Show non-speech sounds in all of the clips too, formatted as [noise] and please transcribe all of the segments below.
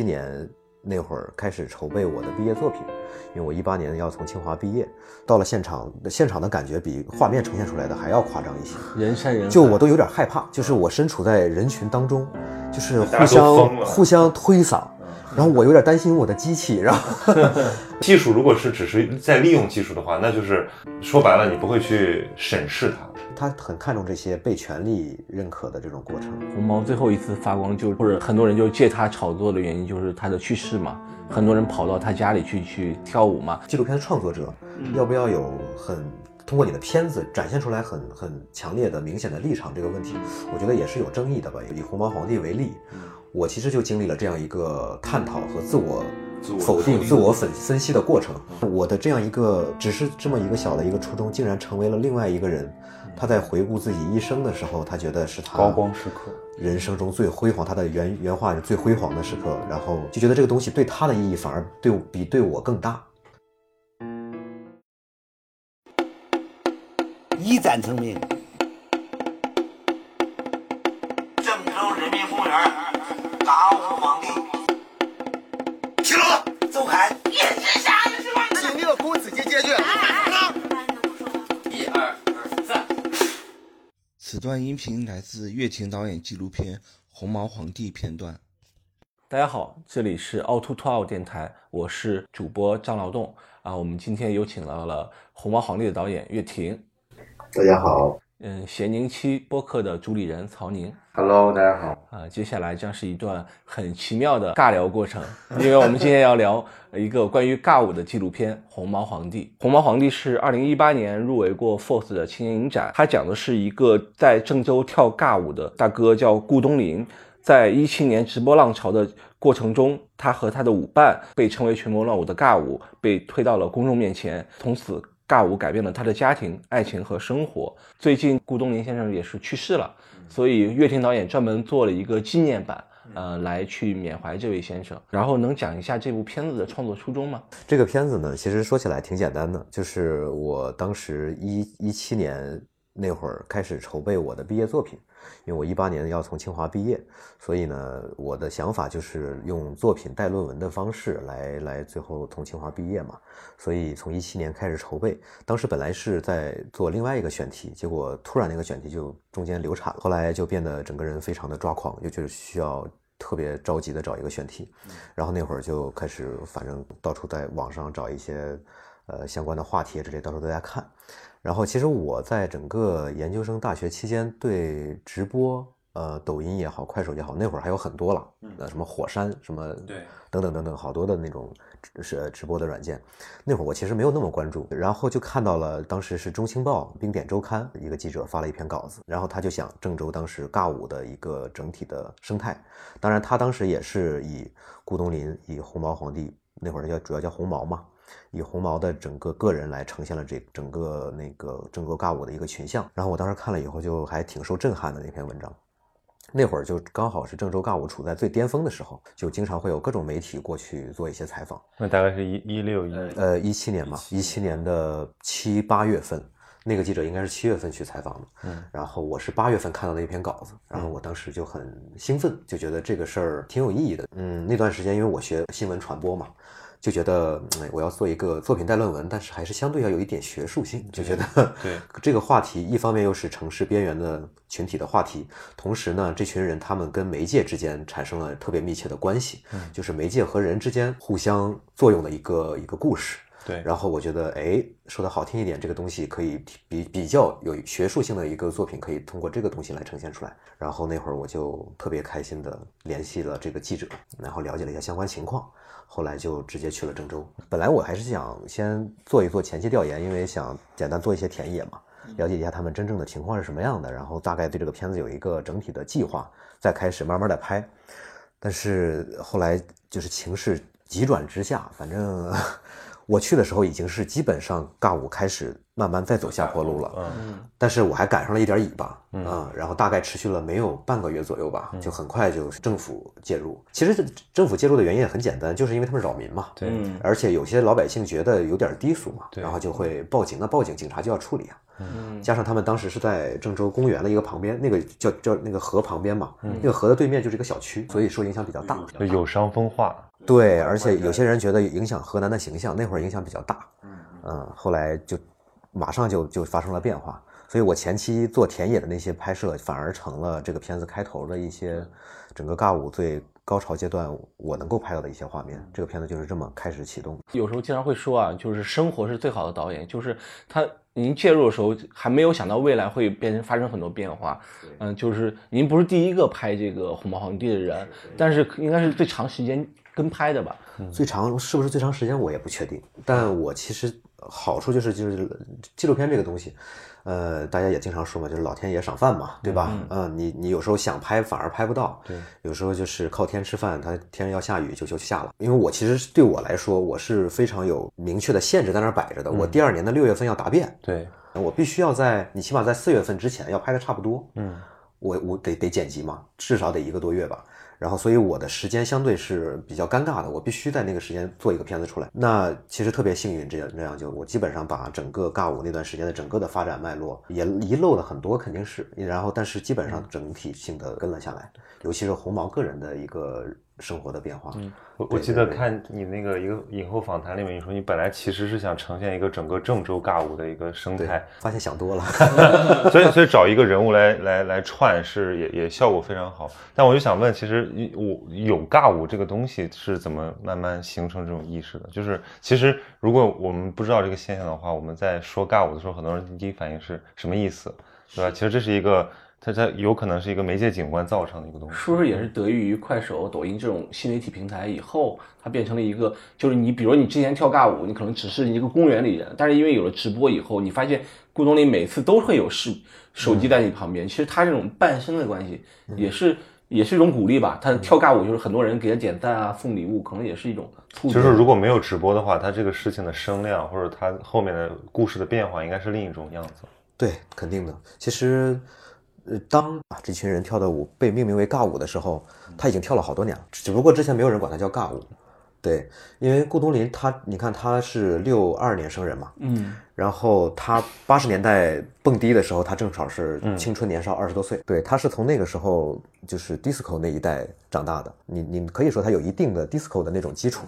七年那会儿开始筹备我的毕业作品，因为我一八年要从清华毕业，到了现场，现场的感觉比画面呈现出来的还要夸张一些，人山人海，就我都有点害怕，就是我身处在人群当中，就是互相互相推搡，然后我有点担心我的机器，然后 [laughs] 技术如果是只是在利用技术的话，那就是说白了，你不会去审视它。他很看重这些被权力认可的这种过程。红毛最后一次发光就，或者很多人就借他炒作的原因就是他的去世嘛，很多人跑到他家里去去跳舞嘛。纪录片的创作者要不要有很通过你的片子展现出来很很强烈的、明显的立场这个问题，我觉得也是有争议的吧。以红毛皇帝为例，我其实就经历了这样一个探讨和自我否定、自我分分析的过程。我的这样一个只是这么一个小的一个初衷，竟然成为了另外一个人。他在回顾自己一生的时候，他觉得是他高光时刻。人生中最辉煌，他的原原话是最辉煌的时刻，然后就觉得这个东西对他的意义反而对比对我更大。一战成名。苦自己解决。一二二三。此段音频来自岳婷导演纪录片《红毛皇帝》片段。大家好，这里是凹凸凸凹电台，我是主播张劳动啊。我们今天有请到了《红毛皇帝》的导演岳婷，大家好，嗯，咸宁期播客的主理人曹宁 Hello，大家好。啊。接下来将是一段很奇妙的尬聊过程，因为我们今天要聊一个关于尬舞的纪录片《红毛皇帝》。《红毛皇帝》是二零一八年入围过 FORCE 的青年影展，它讲的是一个在郑州跳尬舞的大哥叫顾东林。在一七年直播浪潮的过程中，他和他的舞伴被称为群魔乱舞的尬舞被推到了公众面前，从此尬舞改变了他的家庭、爱情和生活。最近顾东林先生也是去世了，所以岳婷导演专门做了一个纪念版，呃，来去缅怀这位先生。然后能讲一下这部片子的创作初衷吗？这个片子呢，其实说起来挺简单的，就是我当时一一七年那会儿开始筹备我的毕业作品，因为我一八年要从清华毕业，所以呢，我的想法就是用作品带论文的方式来来最后从清华毕业嘛，所以从一七年开始筹备，当时本来是在做另外一个选题，结果突然那个选题就中间流产了，后来就变得整个人非常的抓狂，就觉得需要。特别着急的找一个选题，然后那会儿就开始，反正到处在网上找一些，呃相关的话题之类，到时候大家看。然后其实我在整个研究生大学期间，对直播，呃，抖音也好，快手也好，那会儿还有很多了，呃，什么火山，什么对，等等等等，好多的那种是直播的软件。那会儿我其实没有那么关注，然后就看到了当时是中青报冰点周刊一个记者发了一篇稿子，然后他就想郑州当时尬舞的一个整体的生态，当然他当时也是以顾东林、以红毛皇帝那会儿叫主要叫红毛嘛。以红毛的整个个人来呈现了这整个那个郑州尬舞的一个群像，然后我当时看了以后就还挺受震撼的那篇文章。那会儿就刚好是郑州尬舞处在最巅峰的时候，就经常会有各种媒体过去做一些采访。那大概是一一六一，呃，一七年嘛，一七年的七八月份，那个记者应该是七月份去采访的，嗯，然后我是八月份看到那篇稿子，然后我当时就很兴奋，就觉得这个事儿挺有意义的。嗯，那段时间因为我学新闻传播嘛，就觉得哎我要做一个作品带论文，但是还是相对要有一点学术性，就觉得对 [laughs] 这个话题一方面又是城市边缘的群体的话题，同时呢，这群人他们跟媒介之间产生了特别密切的关系，就是媒介和人之间互相作用的一个一个故事。对然后我觉得，哎，说的好听一点，这个东西可以比比较有学术性的一个作品，可以通过这个东西来呈现出来。然后那会儿我就特别开心的联系了这个记者，然后了解了一下相关情况，后来就直接去了郑州。本来我还是想先做一做前期调研，因为想简单做一些田野嘛，了解一下他们真正的情况是什么样的，然后大概对这个片子有一个整体的计划，再开始慢慢的拍。但是后来就是情势急转直下，反正我去的时候已经是基本上尬舞开始慢慢在走下坡路了。嗯但是我还赶上了一点尾巴，嗯，然后大概持续了没有半个月左右吧，就很快就政府介入。其实政府介入的原因也很简单，就是因为他们扰民嘛，对嗯而且有些老百姓觉得有点低俗嘛，对然后就会报警。那报警，警察就要处理啊。嗯加上他们当时是在郑州公园的一个旁边，那个叫叫那个河旁边嘛，那个河的对面就是一个小区，所以受影响比较大。就有伤风化，对，而且有些人觉得影响河南的形象，那会儿影响比较大。嗯，后来就马上就就发生了变化。所以我前期做田野的那些拍摄，反而成了这个片子开头的一些整个尬舞最高潮阶段我能够拍到的一些画面。这个片子就是这么开始启动。有时候经常会说啊，就是生活是最好的导演，就是他您介入的时候还没有想到未来会变成发生很多变化。嗯，就是您不是第一个拍这个《红毛皇帝》的人，但是应该是最长时间跟拍的吧？最长是不是最长时间我也不确定，但我其实好处就是就是纪录片这个东西，呃，大家也经常说嘛，就是老天爷赏饭嘛，对吧？嗯，你你有时候想拍反而拍不到，对，有时候就是靠天吃饭，它天要下雨就就下了。因为我其实对我来说，我是非常有明确的限制在那儿摆着的，我第二年的六月份要答辩，对，我必须要在你起码在四月份之前要拍的差不多，嗯，我我得得剪辑嘛，至少得一个多月吧。然后，所以我的时间相对是比较尴尬的，我必须在那个时间做一个片子出来。那其实特别幸运，这样这样就我基本上把整个尬舞那段时间的整个的发展脉络也遗漏了很多，肯定是。然后，但是基本上整体性的跟了下来，尤其是红毛个人的一个生活的变化。嗯我我记得看你那个一个影后访谈里面，你说你本来其实是想呈现一个整个郑州尬舞的一个生态，，发现想多了。[laughs] 所以所以 [laughs] 找一个人物来来来串是也也效果非常好。但我就想问，其实我有尬舞这个东西是怎么慢慢形成这种意识的？就是其实如果我们不知道这个现象的话，我们在说尬舞的时候，很多人第一反应是什么意思，对吧？其实这是一个它它有可能是一个媒介景观造成的一个东西。是不是也是得益于快手、抖音这种新媒体平台以后，它变成了一个，就是你比如你之前跳尬舞，你可能只是一个公园里人，但是因为有了直播以后，你发现顾东林每次都会有视手机在你旁边，其实他这种伴生的关系也是。也是一种鼓励吧，他跳尬舞就是很多人给他点赞啊、送礼物，可能也是一种促进。就是如果没有直播的话，他这个事情的声量或者他后面的故事的变化，应该是另一种样子。对，肯定的。其实，呃，当啊这群人跳的舞被命名为尬舞的时候，他已经跳了好多年了，只不过之前没有人管他叫尬舞。对，因为顾东林他，你看他是六二年生人嘛，嗯，然后他八十年代蹦迪的时候，他正好是青春年少，二十多岁。对，他是从那个时候就是 disco 那一代长大的。你你可以说他有一定的 disco 的那种基础，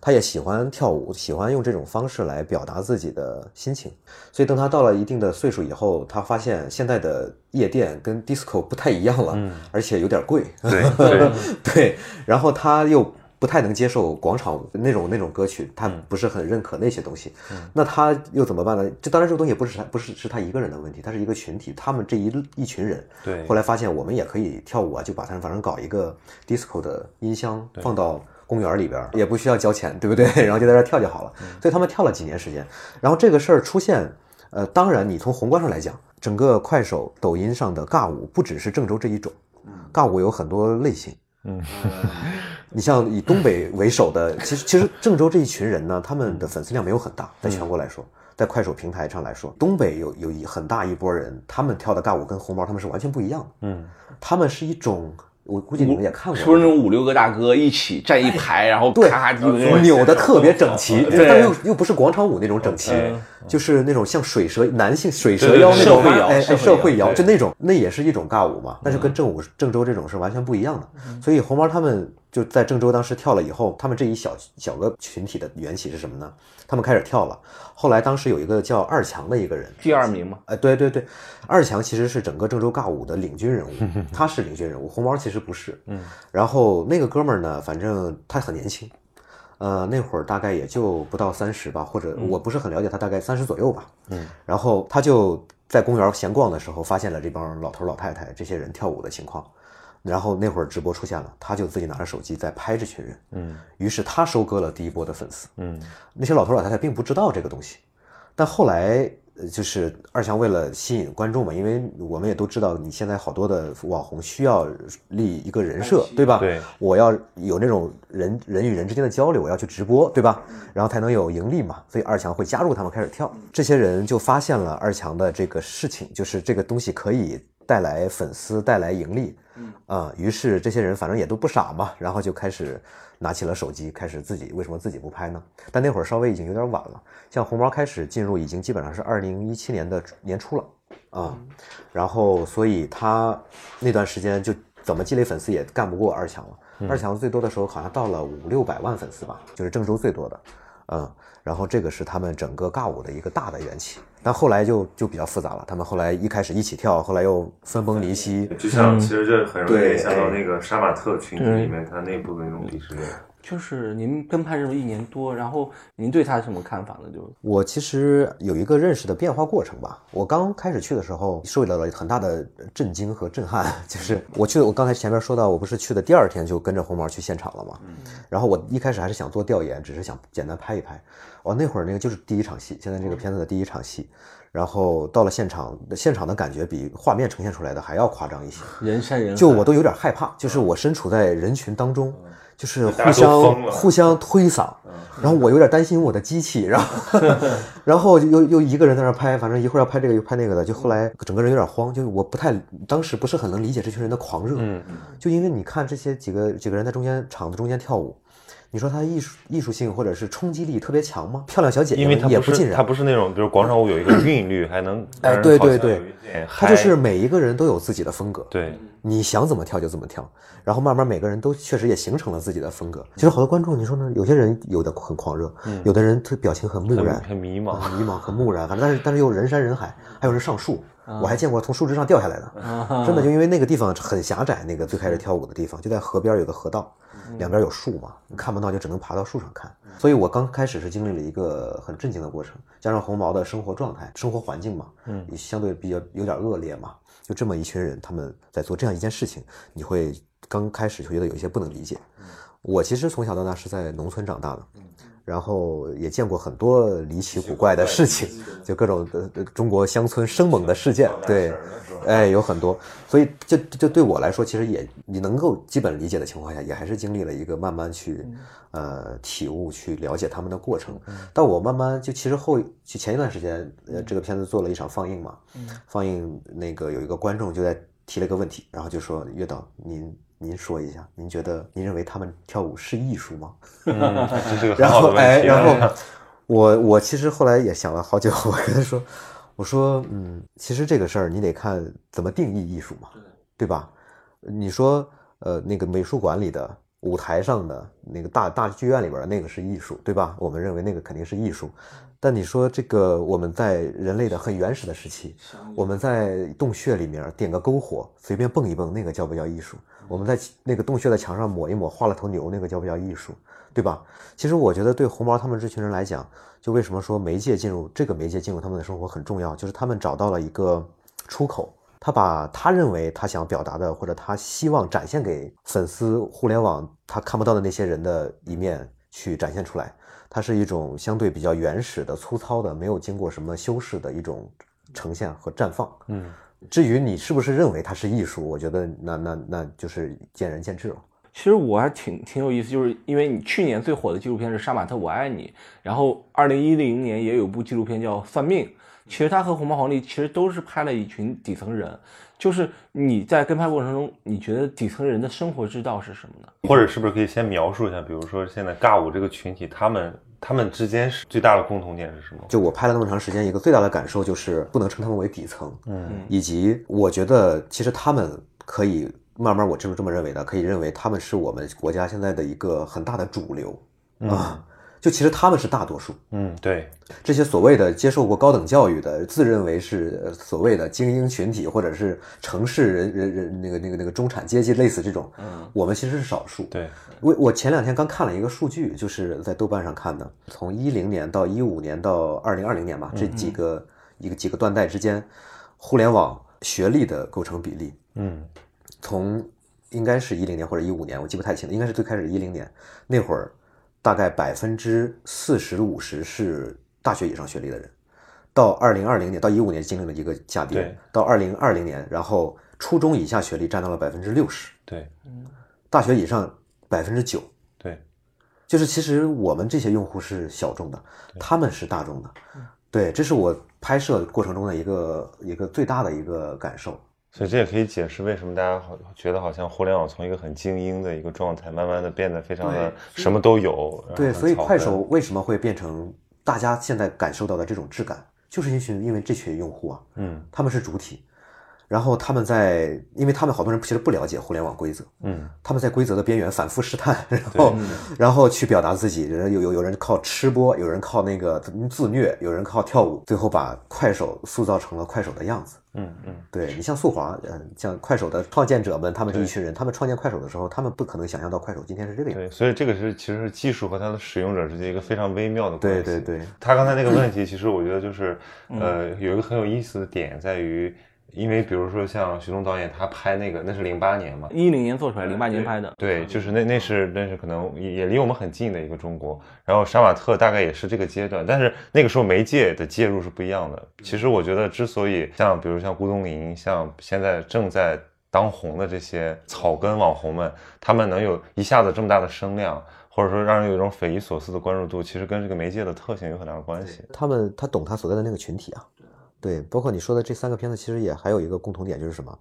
他也喜欢跳舞，喜欢用这种方式来表达自己的心情。所以等他到了一定的岁数以后，他发现现在的夜店跟 disco 不太一样了，而且有点贵。[laughs] 对对，对，然后他又不太能接受广场舞那种那种歌曲，他不是很认可那些东西。那他又怎么办呢？这当然这个东西也不是他不是是他一个人的问题，他是一个群体，他们这一一群人，对后来发现我们也可以跳舞啊，就把它反正搞一个 disco 的音箱放到。公园里边也不需要交钱，对不对？[laughs] 然后就在这儿跳就好了。所以他们跳了几年时间。然后这个事儿出现，呃，当然你从宏观上来讲，整个快手、抖音上的尬舞不只是郑州这一种，尬舞有很多类型。嗯，[laughs] 你像以东北为首的，其实其实郑州这一群人呢，他们的粉丝量没有很大，在全国来说，在快手平台上来说，东北有有一很大一波人，他们跳的尬舞跟红毛他们是完全不一样的。嗯，他们是一种，我估计你们也看过，是不是那种五六个大哥一起站一排，然后对咔咔扭的特别整齐，对但又又不是广场舞那种整齐嗯，就是那种像水蛇男性水蛇腰那种哎哎社会摇就那种，那也是一种尬舞嘛，但是跟正舞郑州这种是完全不一样的。所以红毛他们就在郑州当时跳了以后，他们这一小小个群体的缘起是什么呢？他们开始跳了，后来当时有一个叫二强的一个人，第二名嘛，哎，对对对，二强其实是整个郑州尬舞的领军人物，[laughs] 他是领军人物，红毛其实不是。嗯，然后那个哥们儿呢，反正他很年轻，呃，那会儿大概也就不到三十吧，或者我不是很了解他，大概三十左右吧。嗯，然后他就在公园闲逛的时候，发现了这帮老头老太太这些人跳舞的情况。然后那会儿直播出现了，他就自己拿着手机在拍这群人，嗯，于是他收割了第一波的粉丝，嗯，那些老头老太太并不知道这个东西，但后来呃就是二强为了吸引观众嘛，因为我们也都知道，你现在好多的网红需要立一个人设，对吧？对，我要有那种人人与人之间的交流，我要去直播，对吧？然后才能有盈利嘛。所以二强会加入他们开始跳，这些人就发现了二强的这个事情，就是这个东西可以带来粉丝，带来盈利。啊、于是这些人反正也都不傻嘛，然后就开始拿起了手机，开始自己为什么自己不拍呢？但那会儿稍微已经有点晚了，像红毛开始进入已经基本上是二零一七年的年初了啊、然后所以他那段时间就怎么积累粉丝也干不过二强了，二强最多的时候好像到了五六百万粉丝吧，就是郑州最多的，嗯，然后这个是他们整个尬舞的一个大的缘起，但后来就就比较复杂了，他们后来一开始一起跳，后来又分崩离析，就像其实这很容易对联想到哎。那个杀马特群体里面他内部的那种鄙视链。就是您跟拍这么一年多，然后您对他什么看法呢？就我其实有一个认识的变化过程吧。我刚开始去的时候，受到了很大的震惊和震撼。[laughs] 就是我去，我刚才前面说到，我不是去的第二天就跟着红毛去现场了嘛？然后我一开始还是想做调研，只是想简单拍一拍。哦，那会儿那个就是第一场戏，现在这个片子的第一场戏。然后到了现场，现场的感觉比画面呈现出来的还要夸张一些。人山人海，就我都有点害怕，就是我身处在人群当中，就是互相互相推搡，然后我有点担心我的机器，然后 [laughs] 然后又又一个人在那儿拍，反正一会儿要拍这个又拍那个的，就后来整个人有点慌，就是我不太当时不是很能理解这群人的狂热，嗯就因为你看这些几个几个人在中间场子中间跳舞。你说它艺术艺术性或者是冲击力特别强吗？漂亮小姐姐因为它也不尽然，它不是那种，比如广场舞有一个 [clears throat] 韵律，还能哎对对对有一点他就是每一个人都有自己的风格，对，你想怎么跳就怎么跳，然后慢慢每个人都确实也形成了自己的风格。其实好多观众，你说呢？有些人有的很狂热，有的人他表情很木然、很迷茫。很迷茫、很木然，反正但是但是又人山人海，还有人上树，我还见过从树枝上掉下来的，真的就因为那个地方很狭窄，那个最开始跳舞的地方就在河边有个河道，两边有树嘛，你看不到就只能爬到树上看。所以我刚开始是经历了一个很震惊的过程，加上红毛的生活状态、生活环境嘛，嗯，也相对比较有点恶劣嘛，就这么一群人他们在做这样一件事情，你会刚开始就觉得有一些不能理解。我其实从小到大是在农村长大的，然后也见过很多离奇古怪的事情，就各种呃呃中国乡村生猛的事件，对，哎，有很多，所以就就对我来说，其实也你能够基本理解的情况下，也还是经历了一个慢慢去呃体悟、去了解他们的过程。但我慢慢就其实后就前一段时间，呃，这个片子做了一场放映嘛，放映那个有一个观众就在提了一个问题，然后就说岳导您。您说一下，您觉得您认为他们跳舞是艺术吗？嗯，这是个 [laughs] 然后。哎，然后我我其实后来也想了好久，我跟他说，我说嗯，其实这个事儿你得看怎么定义艺术嘛，对吧？你说呃那个美术馆里的舞台上的那个大大剧院里边的那个是艺术，对吧？我们认为那个肯定是艺术。但你说这个我们在人类的很原始的时期，我们在洞穴里面点个篝火，随便蹦一蹦，那个叫不叫艺术？我们在那个洞穴的墙上抹一抹，画了头牛，那个叫不叫艺术？对吧？其实我觉得对红毛他们这群人来讲，就为什么说媒介进入这个媒介进入他们的生活很重要，就是他们找到了一个出口，他把他认为他想表达的，或者他希望展现给粉丝、互联网他看不到的那些人的一面去展现出来。它是一种相对比较原始的、粗糙的、没有经过什么修饰的一种呈现和绽放。嗯，至于你是不是认为它是艺术，我觉得那那那就是见仁见智了。其实我还挺挺有意思，就是因为你去年最火的纪录片是《杀马特我爱你》，然后二零一零年也有部纪录片叫《算命》，其实他和红毛皇帝其实都是拍了一群底层人。就是你在跟拍过程中，你觉得底层人的生活之道是什么呢？或者是不是可以先描述一下，比如说现在尬舞这个群体，他们他们之间是最大的共同点是什么？就我拍了那么长时间，一个最大的感受就是不能称他们为底层，嗯以及我觉得其实他们可以慢慢，我就是这么认为的，可以认为他们是我们国家现在的一个很大的主流啊。就其实他们是大多数，嗯，对，这些所谓的接受过高等教育的，自认为是呃所谓的精英群体，或者是城市人人人那个那个那个中产阶级，类似这种，嗯，我们其实是少数。对，我我前两天刚看了一个数据，就是在豆瓣上看的，从一零年到一五年到二零二零年吧，这几个一个几个断代之间，互联网学历的构成比例，嗯。从应该是一零年或者一五年，我记不太清了，应该是最开始一零年那会儿，大概百分之四十五十是大学以上学历的人，到二零二零年到一五年经历了一个下跌对，到二零二零年，然后初中以下学历占到了百分之六十，对大学以上百分之九。对，就是其实我们这些用户是小众的，他们是大众的。对，这是我拍摄过程中的一个一个最大的一个感受。所以这也可以解释为什么大家好觉得好像互联网从一个很精英的一个状态，慢慢的变得非常的什么都有。对，所以快手为什么会变成大家现在感受到的这种质感，就是因为因为这群用户啊，嗯他们是主体，然后他们在，因为他们好多人其实不了解互联网规则，嗯他们在规则的边缘反复试探，然后然后去表达自己。人有有有人靠吃播，有人靠那个自虐，有人靠跳舞，最后把快手塑造成了快手的样子。嗯嗯，对你像速滑，嗯，像快手的创建者们，他们这一群人，他们创建快手的时候，他们不可能想象到快手今天是这个样子。对，所以这个是其实是技术和它的使用者之间一个非常微妙的关系。对对对，他刚才那个问题，其实我觉得就是，呃，有一个很有意思的点在于，因为比如说像徐东导演他拍那个，那是零八年嘛，一零年做出来，零八年拍的。对，就是那那是那是可能也也离我们很近的一个中国，然后杀马特大概也是这个阶段，但是那个时候媒介的介入是不一样的。其实我觉得，之所以像比如像咕咚林，像现在正在当红的这些草根网红们，他们能有一下子这么大的声量，或者说让人有一种匪夷所思的关注度，其实跟这个媒介的特性有很大的关系。他们他懂他所在的那个群体啊，对，包括你说的这三个片子，其实也还有一个共同点，就是什么？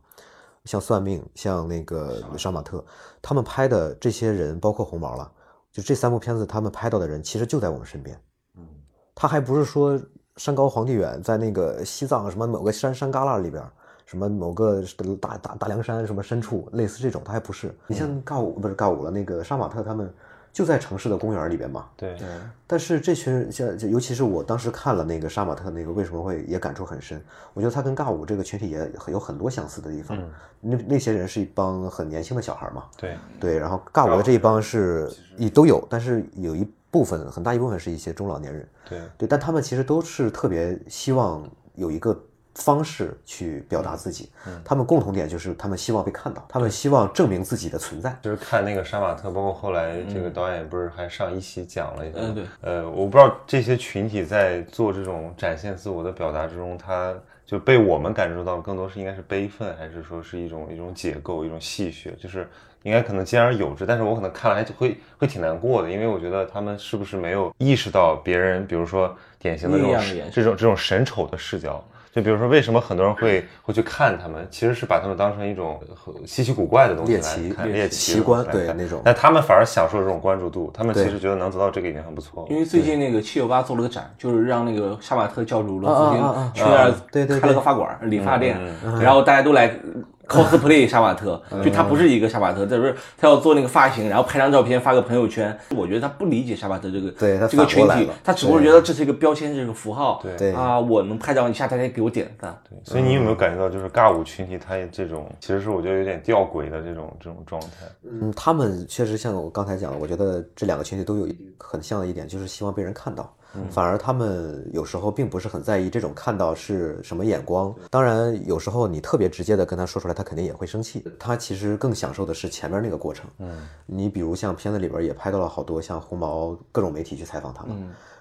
像算命，像那个杀马特，他们拍的这些人，包括红毛了，就这三部片子，他们拍到的人，其实就在我们身边。嗯，他还不是说山高皇帝远，在那个西藏什么某个山山旮旯里边，什么某个大大大凉山什么深处，类似这种，他还不是。你像尬舞不是尬舞了，那个杀马特他们就在城市的公园里边嘛。对，但是这群人像，就尤其是我当时看了那个杀马特那个，为什么会也感触很深？我觉得他跟尬舞这个群体也很有很多相似的地方。那那些人是一帮很年轻的小孩嘛，对，对，然后尬舞的这一帮是也都有，但是有一部分很大一部分是一些中老年人，对，对，但他们其实都是特别希望有一个方式去表达自己，他们共同点就是他们希望被看到，他们希望证明自己的存在。就是看那个杀马特，包括后来这个导演不是还上一期讲了一下，嗯对，呃，我不知道这些群体在做这种展现自我的表达之中，他就被我们感受到更多是应该是悲愤，还是说是一种一种解构，一种戏谑，就是应该可能兼而有之，但是我可能看了还会会挺难过的，因为我觉得他们是不是没有意识到别人，比如说典型的这种的这种这种神丑的视角。就比如说，为什么很多人会会去看他们？其实是把他们当成一种稀奇古怪的东西来猎奇看，猎猎奇的奇奇观来看对那种但他们反而享受这种关注度，他们其实觉得能得到这个已经很不错了。因为最近那个七九八做了个展，就是让那个杀马特教主罗啊子啊啊啊君去那儿对对对开了个发馆儿、理发店嗯，然后大家都来 cosplay 杀马特，就他不是一个杀马特，就是他要做那个发型，然后拍张照片发个朋友圈。我觉得他不理解杀马特这个对他这个群体他只不过觉得这是一个标签，这是个符号，对啊，我能拍到你，下大家给我点赞。对所以你有没有感觉到，就是尬舞群体他这种其实是我觉得有点吊诡的这种这种状态？嗯，他们确实像我刚才讲的，我觉得这两个群体都有一很像的一点，就是希望被人看到。反而他们有时候并不是很在意这种看到是什么眼光。当然，有时候你特别直接的跟他说出来，他肯定也会生气。他其实更享受的是前面那个过程。嗯，你比如像片子里边也拍到了好多像红毛各种媒体去采访他们。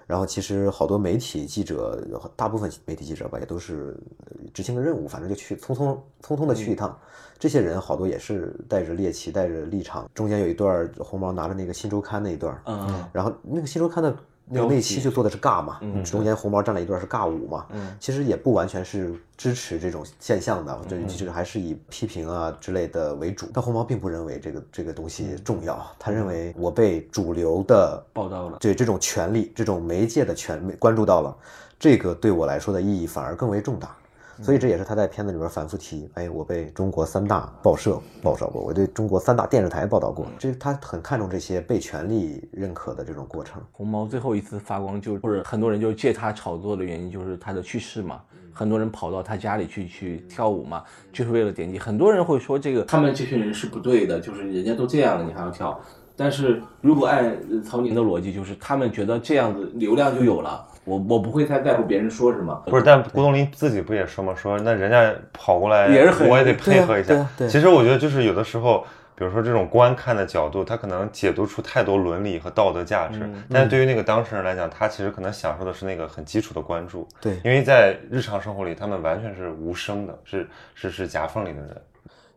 然后其实好多媒体记者，大部分媒体记者吧，也都是呃执行个任务，反正就去匆匆匆匆的去一趟。这些人好多也是带着猎奇，带着立场。中间有一段儿红毛拿着那个新周刊那一段，嗯，然后那个新周刊的那个那期就做的是尬嘛，中间红毛站了一段是尬舞嘛，其实也不完全是支持这种现象的，这其实还是以批评啊之类的为主。但红毛并不认为这个这个东西重要，他认为我被主流的报道了。对这种权利、这种媒介的权关注到了，这个对我来说的意义反而更为重大。所以这也是他在片子里边反复提，哎，我被中国三大报社报道过，我对中国三大电视台报道过，这他很看重这些被权力认可的这种过程。红毛最后一次发光就，或者很多人就借他炒作的原因就是他的去世嘛，很多人跑到他家里去去跳舞嘛，就是为了点击。很多人会说这个他们这群人是不对的，就是人家都这样了，你还要跳。但是如果按呃曹宁的逻辑，就是他们觉得这样子流量就有了，我我不会太在乎别人说什么。不是，但郭冬临自己不也说吗？说那人家跑过来，也是很我也得配合一下。对啊对啊对其实我觉得就是有的时候，比如说这种观看的角度，他可能解读出太多伦理和道德价值，但是对于那个当事人来讲，他其实可能享受的是那个很基础的关注。对因为在日常生活里，他们完全是无声的，是是是夹缝里的人。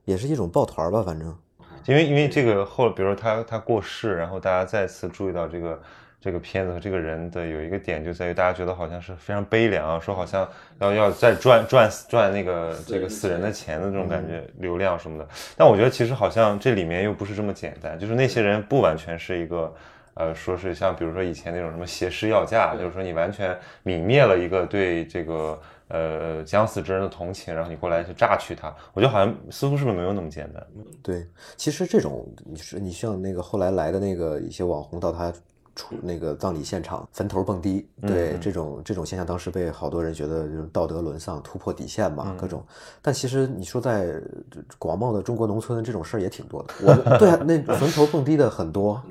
也是一种抱团儿吧，反正因为因为这个后，比如说他他过世，然后大家再次注意到这个这个片子和这个人的有一个点，就在于大家觉得好像是非常悲凉啊，说好像要要再赚赚赚那个这个死人的钱的这种感觉，流量什么的。但我觉得其实好像这里面又不是这么简单，就是那些人不完全是一个。呃，说是像比如说以前那种什么挟尸要价，就是说你完全泯灭了一个对这个呃将死之人的同情，然后你过来去榨取他，我觉得好像似乎是不是没有那么简单？对。其实这种你是你像那个后来来的那个一些网红到他出那个葬礼现场坟头蹦迪，对、嗯这种这种现象，当时被好多人觉得就是道德沦丧、突破底线嗯嘛，各种。但其实你说在这广袤的中国农村，这种事儿也挺多的。我对啊，那坟头蹦迪的很多，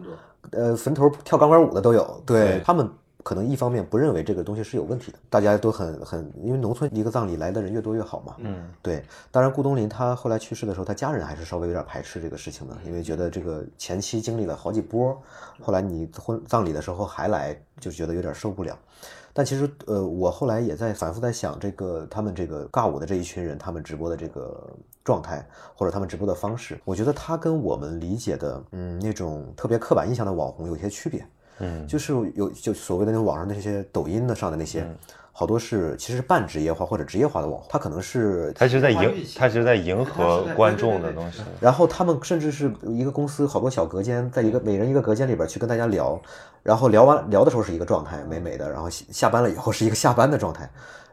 呃，坟头跳钢管舞的都有，对对他们。可能一方面不认为这个东西是有问题的，大家都很很，因为农村一个葬礼来的人越多越好嘛。嗯，对。当然，顾东林他后来去世的时候，他家人还是稍微有点排斥这个事情的，因为觉得这个前期经历了好几波，后来你婚葬礼的时候还来，就觉得有点受不了。但其实，呃，我后来也在反复在想，这个他们这个尬舞的这一群人，他们直播的这个状态，或者他们直播的方式，我觉得他跟我们理解的，嗯，那种特别刻板印象的网红有些区别。嗯就是有就所谓的那种网上那些抖音的上的那些，好多是其实是半职业化或者职业化的网红，他可能是他其实在迎他其实在迎合观众的东西。然后他们甚至是一个公司好多小隔间，在一个每人一个隔间里边去跟大家聊，然后聊完聊的时候是一个状态，美美的，然后下下班了以后是一个下班的状态。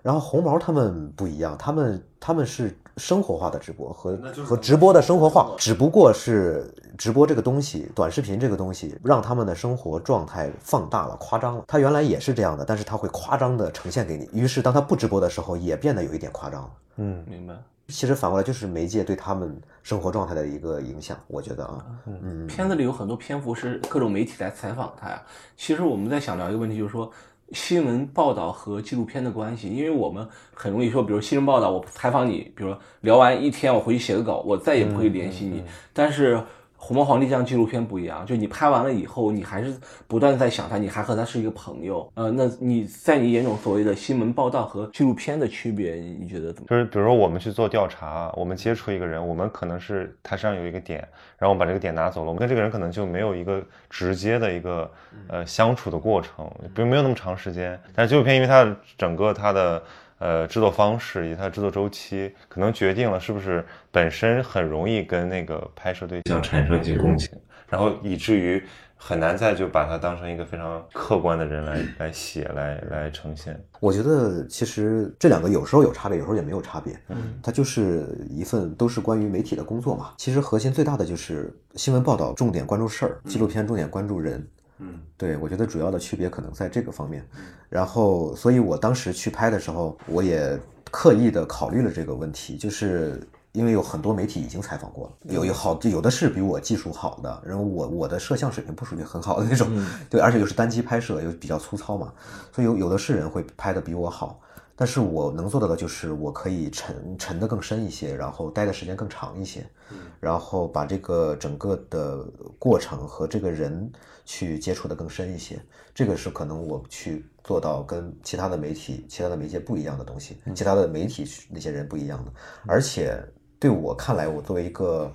然后红毛他们不一样，他们他们是生活化的直播和和直播的生活化，只不过是直播这个东西，短视频这个东西，让他们的生活状态放大了、夸张了。他原来也是这样的，但是他会夸张的呈现给你，于是当他不直播的时候，也变得有一点夸张了。嗯，明白。其实反过来就是媒介对他们生活状态的一个影响，我觉得啊，嗯，片子里有很多篇幅是各种媒体来采访他呀。其实我们在想聊一个问题，就是说新闻报道和纪录片的关系，因为我们很容易说，比如新闻报道，我采访你，比如说聊完一天，我回去写个稿，我再也不会联系你。但是红毛皇帝这样纪录片不一样，就你拍完了以后，你还是不断在想他，你还和他是一个朋友。呃，那你在你眼中所谓的新闻报道和纪录片的区别，你觉得怎么？就是比如说我们去做调查，我们接触一个人，我们可能是他身上有一个点，然后我们把这个点拿走了，我们跟这个人可能就没有一个直接的一个呃相处的过程，不没有那么长时间。但是纪录片因为它整个它的呃制作方式以及它的制作周期，可能决定了是不是本身很容易跟那个拍摄对象产生一些共情，然后以至于很难再就把它当成一个非常客观的人来来写来来呈现。我觉得其实这两个有时候有差别，有时候也没有差别。嗯，它就是一份都是关于媒体的工作嘛。其实核心最大的就是新闻报道重点关注事儿，纪录片重点关注人。嗯，对，我觉得主要的区别可能在这个方面。然后，所以我当时去拍的时候，我也刻意的考虑了这个问题，就是因为有很多媒体已经采访过了，有有好有的是比我技术好的，然后我我的摄像水平不属于很好的那种，对，而且又是单机拍摄，又比较粗糙嘛，所以有有的是人会拍的比我好。但是我能做到的就是，我可以沉沉得更深一些，然后待的时间更长一些，然后把这个整个的过程和这个人去接触的更深一些。这个是可能我去做到跟其他的媒体、其他的媒介不一样的东西，其他的媒体那些人不一样的。而且对我看来，我作为一个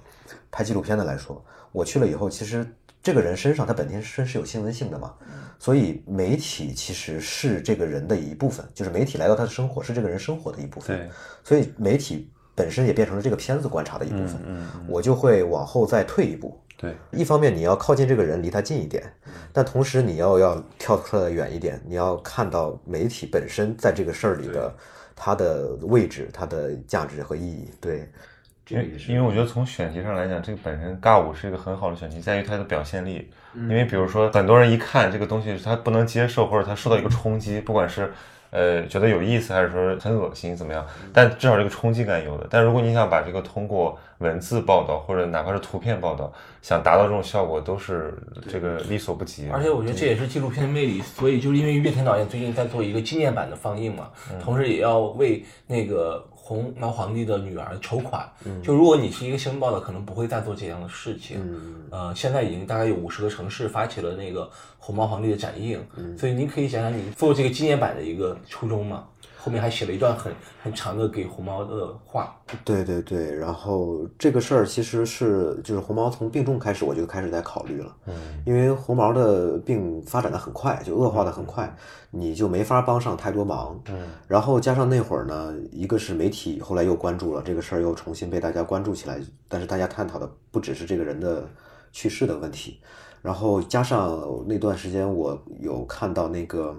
拍纪录片的来说，我去了以后，其实这个人身上他本身是有新闻性的嘛，所以媒体其实是这个人的一部分，就是媒体来到他的生活是这个人生活的一部分。对，所以媒体本身也变成了这个片子观察的一部分。嗯我就会往后再退一步。对，一方面你要靠近这个人，离他近一点，但同时你要要跳出来远一点，你要看到媒体本身在这个事儿里的它的位置、它的价值和意义。对，因为因为我觉得从选题上来讲，这个本身尬舞是一个很好的选题，在于它的表现力。因为比如说很多人一看这个东西，他不能接受，或者他受到一个冲击，不管是呃觉得有意思，还是说很恶心怎么样，但至少这个冲击感有的。但如果你想把这个通过文字报道或者哪怕是图片报道，想达到这种效果，都是这个力所不及。而且我觉得这也是纪录片的魅力，所以就是因为岳天导演最近在做一个纪念版的放映嘛，同时也要为那个红毛皇帝的女儿筹款。就如果你是一个新闻报道，可能不会再做这样的事情。嗯呃，现在已经大概有五十个城市发起了那个红毛皇帝的展映，所以您可以想想你做这个纪念版的一个初衷嘛。后面还写了一段很很长的给红毛的话。对对对，然后这个事儿其实是就是红毛从病重开始，我就开始在考虑了，嗯，因为红毛的病发展的很快，就恶化的很快，你就没法帮上太多忙，嗯，然后加上那会儿呢，一个是媒体后来又关注了这个事儿，又重新被大家关注起来，但是大家探讨的不只是这个人的去世的问题，然后加上那段时间我有看到那个。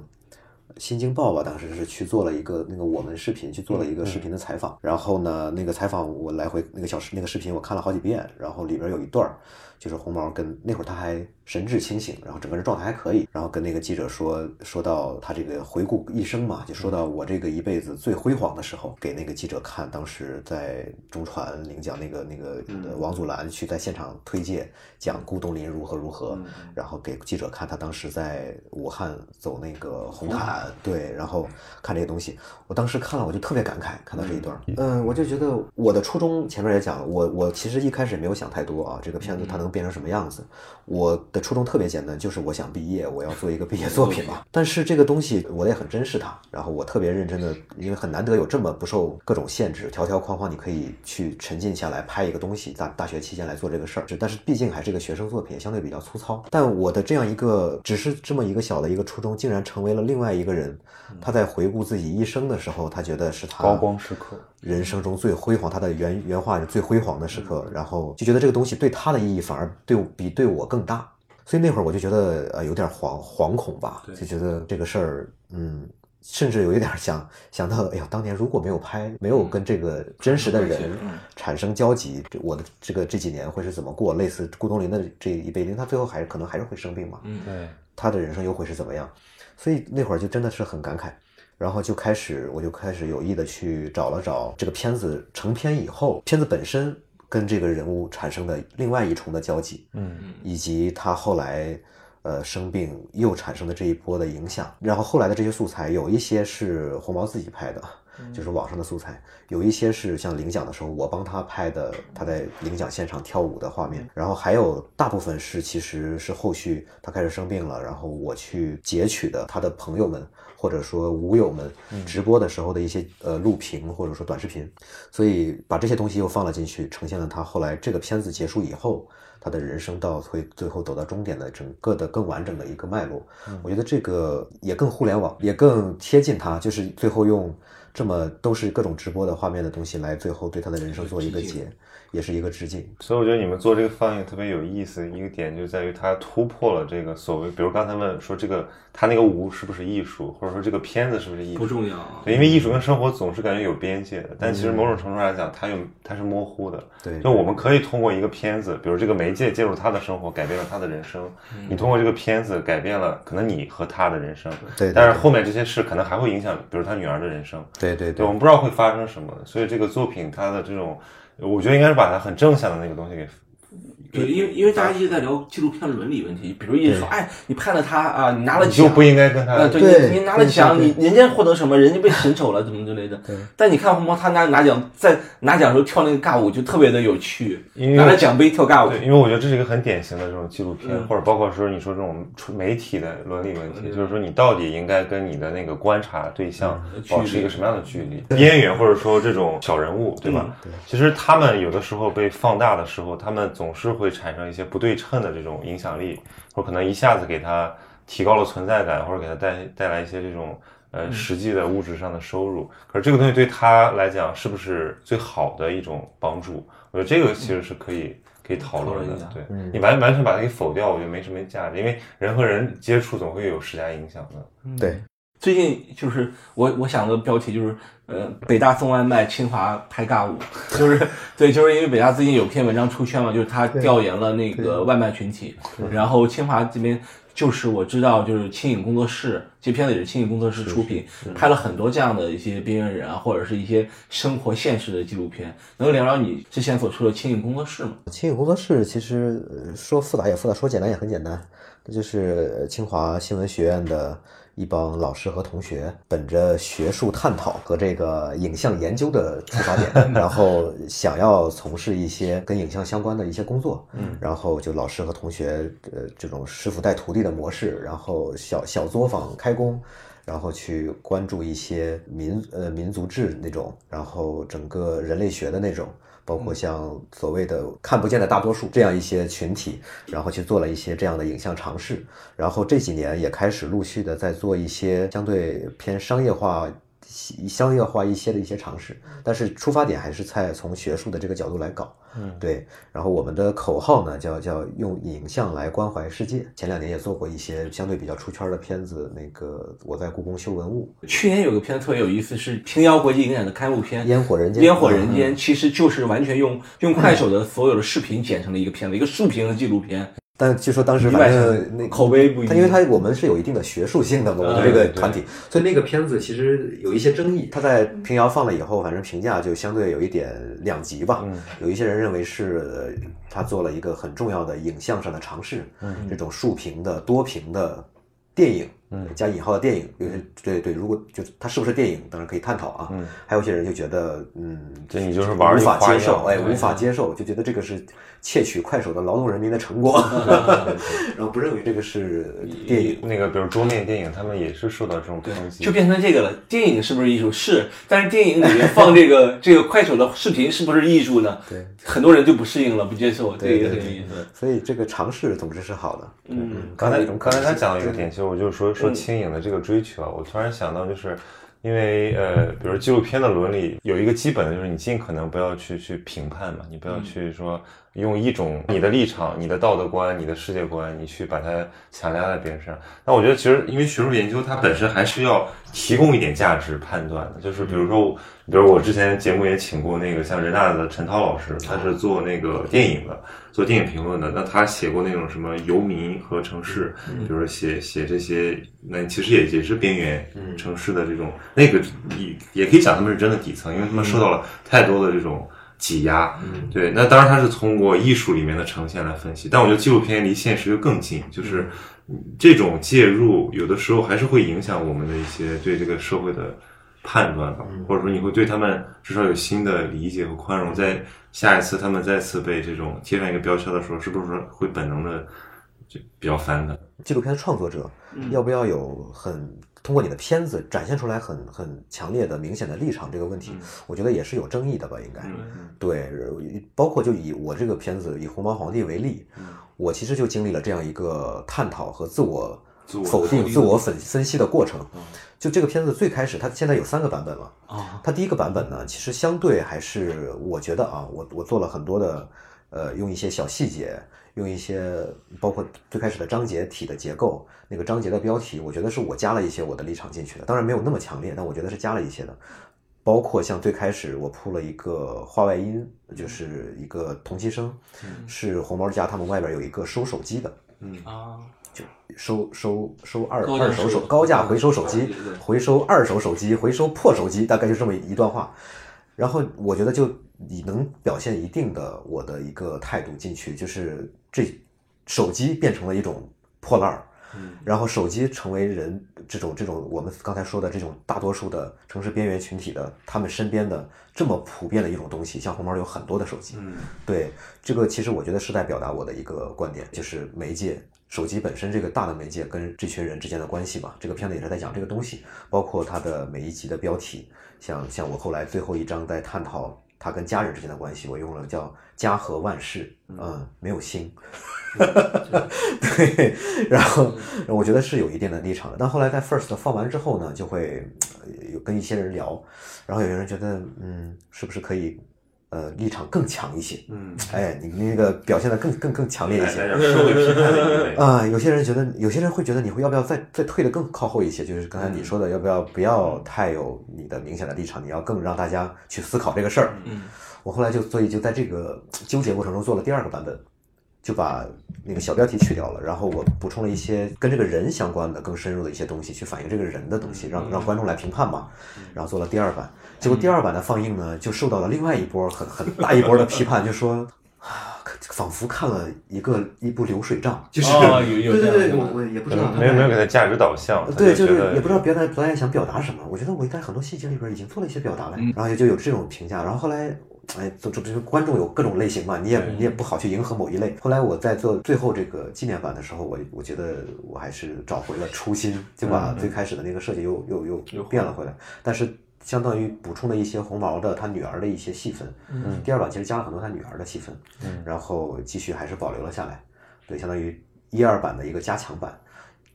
新京报吧，当时是去做了一个那个我们视频，去做了一个视频的采访。然后呢，那个采访我来回那个小视那个视频我看了好几遍，然后里边有一段儿就是红毛跟那会儿他还神志清醒，然后整个人状态还可以，然后跟那个记者说说到他这个回顾一生嘛，就说到我这个一辈子最辉煌的时候，给那个记者看，当时在中传领奖那个那个呃王祖蓝去在现场推介讲顾东林如何如何，然后给记者看他当时在武汉走那个红毯，对，然后看这个东西，我当时看了我就特别感慨，看到这一段儿，嗯，我就觉得我的初衷前面也讲了，我我其实一开始也没有想太多啊，这个片子它能变成什么样子，我的初衷特别简单，就是我想毕业，我要做一个毕业作品嘛。但是这个东西我也很珍视它，然后我特别认真的，因为很难得有这么不受各种限制、条条框框，你可以去沉浸下来拍一个东西，大大学期间来做这个事儿。但是毕竟还是一个学生作品，相对比较粗糙。但我的这样一个只是这么一个小的一个初衷，竟然成为了另外一个人。他在回顾自己一生的时候，他觉得是他高光时刻。人生中最辉煌，他的原原话是最辉煌的时刻，然后就觉得这个东西对他的意义反而对比对我更大，所以那会儿我就觉得呃有点惶惶恐吧，就觉得这个事儿，嗯，甚至有一点想想到，哎呀，当年如果没有拍，没有跟这个真实的人产生交集，这我的这个这几年会是怎么过？类似顾东林的这一辈，因为他最后还是可能还是会生病嘛，嗯，对，他的人生又会是怎么样？所以那会儿就真的是很感慨，然后就开始我就开始有意的去找了找这个片子成片以后，片子本身跟这个人物产生的另外一重的交集，嗯以及他后来呃生病又产生的这一波的影响，然后后来的这些素材有一些是红毛自己拍的。就是网上的素材，有一些是像领奖的时候我帮他拍的，他在领奖现场跳舞的画面，然后还有大部分是其实是后续他开始生病了，然后我去截取的他的朋友们或者说舞友们直播的时候的一些呃录屏或者说短视频，所以把这些东西又放了进去，呈现了他后来这个片子结束以后。他的人生到会最后走到终点的整个的更完整的一个脉络，我觉得这个也更互联网，也更贴近他，就是最后用这么都是各种直播的画面的东西来最后对他的人生做一个结，也是一个致敬。所以我觉得你们做这个放映特别有意思，一个点就在于它突破了这个所谓，比如刚才问说这个他那个舞是不是艺术，或者说这个片子是不是艺术，不重要啊。对，因为艺术跟生活总是感觉有边界的，但其实某种程度上来讲，它有它是模糊的。对就我们可以通过一个片子，比如这个媒介介入他的生活，改变了他的人生。你通过这个片子改变了可能你和他的人生，对对但是后面这些事可能还会影响，比如他女儿的人生。对对对，我们不知道会发生什么，所以这个作品它的这种，我觉得应该是把它很正向的那个东西给对，因为因为大家一直在聊纪录片伦理问题，比如一直说，哎，你判了他啊，你拿了奖，你就不应该跟他呃，对对。你你拿了奖，你人家获得什么，人家被审丑了，怎么之类的。对。但你看红毛，他拿拿奖，在拿奖的时候跳那个尬舞，就特别的有趣，因为拿了奖杯跳尬舞。对，因为我觉得这是一个很典型的这种纪录片，嗯。或者包括说你说这种媒体的伦理问题，就是说你到底应该跟你的那个观察对象嗯保持一个什么样的距离，边缘或者说这种小人物，对吧？嗯其实他们有的时候被放大的时候，他们总是会产生一些不对称的这种影响力，或者可能一下子给他提高了存在感，或者给他带带来一些这种。呃，实际的物质上的收入，可是这个东西对他来讲是不是最好的一种帮助？我觉得这个其实是可以可以讨论的。对你完完全把它给否掉，我觉得没什么价值，因为人和人接触总会有施加影响的。对，最近就是我我想的标题就是呃北大送外卖，清华拍尬舞，[laughs] 就是对，就是因为北大最近有篇文章出圈嘛，就是他调研了那个外卖群体，然后清华这边就是我知道就是清影工作室，这片子也是清影工作室出品，拍了很多这样的一些边缘人啊，或者是一些生活现实的纪录片，能聊聊你之前所说的清影工作室吗？清影工作室其实呃说复杂也复杂，说简单也很简单，那就是呃清华新闻学院的一帮老师和同学，本着学术探讨和这个影像研究的出发点，[laughs] 然后想要从事一些跟影像相关的一些工作，嗯，然后就老师和同学呃这种师傅带徒弟的模式，然后小小作坊开工。然后去关注一些民呃民族志那种，然后整个人类学的那种，包括像所谓的看不见的大多数这样一些群体，然后去做了一些这样的影像尝试。然后这几年也开始陆续的在做一些相对偏商业化、商业化一些的一些尝试，但是出发点还是在从学术的这个角度来搞。嗯，对。然后我们的口号呢，叫叫用影像来关怀世界。前两年也做过一些相对比较出圈的片子，那个我在故宫修文物，去年有个片子特别有意思，是平遥国际影展的开幕片《烟火人间》。烟火人间其实就是完全用用快手的所有的视频剪成了一个片子，一个竖屏的纪录片。但据说当时反正那口碑不一，他因为他我们是有一定的学术性的嘛，我们这个团体，所以那个片子其实有一些争议。他在平遥放了以后，反正评价就相对有一点两极吧。有一些人认为是他做了一个很重要的影像上的尝试，这种竖屏的多屏的电影。嗯，加引号的电影，有些对对，如果就它是不是电影，当然可以探讨啊。嗯，还有些人就觉得，嗯，这你就是玩无法接受，哎，无法接受，就觉得这个是窃取快手的劳动人民的成果，[laughs] 然后不认为这个是电影。那个比如桌面电影，他们也是受到这种冲击，就变成这个了。电影是不是艺术？是，但是电影里面放这个这个快手的视频是不是艺术呢？对，很多人就不适应了，不接受，对个很有意思。所以这个尝试总之是好的。嗯，刚才刚才他讲了一个点，其实我就是说说轻影的这个。追求啊！我突然想到，就是因为呃，比如纪录片的伦理有一个基本的，就是你尽可能不要去去评判嘛，你不要去说用一种你的立场、你的道德观、你的世界观，你去把它强加在别人身上。那我觉得，其实因为学术研究它本身还是要提供一点价值判断的，就是比如说，比如我之前节目也请过那个像人大的陈涛老师，他是做那个电影的。做电影评论的，那他写过那种什么游民和城市，比如说写写这些，那其实也也是边缘城市的这种，那个也也可以讲他们是真的底层，因为他们受到了太多的这种挤压。对，那当然他是通过艺术里面的呈现来分析，但我觉得纪录片离现实就更近，就是这种介入有的时候还是会影响我们的一些对这个社会的。判断吧，或者说你会对他们至少有新的理解和宽容，在下一次他们再次被这种贴上一个标签的时候，是不是会本能的就比较反感？纪录片创作者要不要有很通过你的片子展现出来很很强烈的明显的立场？这个问题，我觉得也是有争议的吧？应该对，包括就以我这个片子以红毛皇帝为例，我其实就经历了这样一个探讨和自我否定、自我分分析的过程。就这个片子最开始，它现在有三个版本了啊。它第一个版本呢，其实相对还是我觉得啊，我我做了很多的，呃，用一些小细节，用一些包括最开始的章节体的结构，那个章节的标题，我觉得是我加了一些我的立场进去的，当然没有那么强烈，但我觉得是加了一些的。包括像最开始我铺了一个话外音，就是一个同期声，是红毛家他们外边有一个收手机的，嗯啊。就收收收二二手手高价回收手机，回收二手手机，回收破手机，大概就这么一段话。然后我觉得就你能表现一定的我的一个态度进去，就是这手机变成了一种破烂儿，然后手机成为人这种这种我们刚才说的这种大多数的城市边缘群体的他们身边的这么普遍的一种东西，像红毛有很多的手机，对这个其实我觉得是在表达我的一个观点，就是媒介。手机本身这个大的媒介跟这群人之间的关系嘛，这个片子也是在讲这个东西，包括它的每一集的标题，像像我后来最后一章在探讨他跟家人之间的关系，我用了叫家和万事，嗯，没有心，[laughs] [laughs] 对，然后我觉得是有一定的立场的，但后来在 First 放完之后呢，就会有跟一些人聊，然后有些人觉得，嗯，是不是可以？呃，立场更强一些，嗯，哎，你那个表现的更更更强烈一些，[laughs] 啊，有些人觉得，有些人会觉得你会要不要再再退的更靠后一些，就是刚才你说的，要不要不要太有你的明显的立场，你要更让大家去思考这个事儿。嗯，我后来就所以就在这个纠结过程中做了第二个版本，就把那个小标题去掉了，然后我补充了一些跟这个人相关的更深入的一些东西，去反映这个人的东西，让让观众来评判嘛，然后做了第二版。结果第二版的放映呢，就受到了另外一波很很大一波的批判，就说 [sighs] 仿佛看了一个一部流水账，就是、哦有有 [laughs] 对对对，我我也不知道没有没有给他价值导向，他对，就是也不知道别的导演想表达什么。我觉得我在很多细节里边已经做了一些表达了，然后也就有这种评价。然后后来，哎，这这这观众有各种类型嘛，你也你也不好去迎合某一类。后来我在做最后这个纪念版的时候，我我觉得我还是找回了初心，就把最开始的那个设计又又又又变了回来，但是。相当于补充了一些红毛的他女儿的一些戏份，嗯，第二版其实加了很多他女儿的戏份，嗯，然后继续还是保留了下来，对，相当于一二版的一个加强版。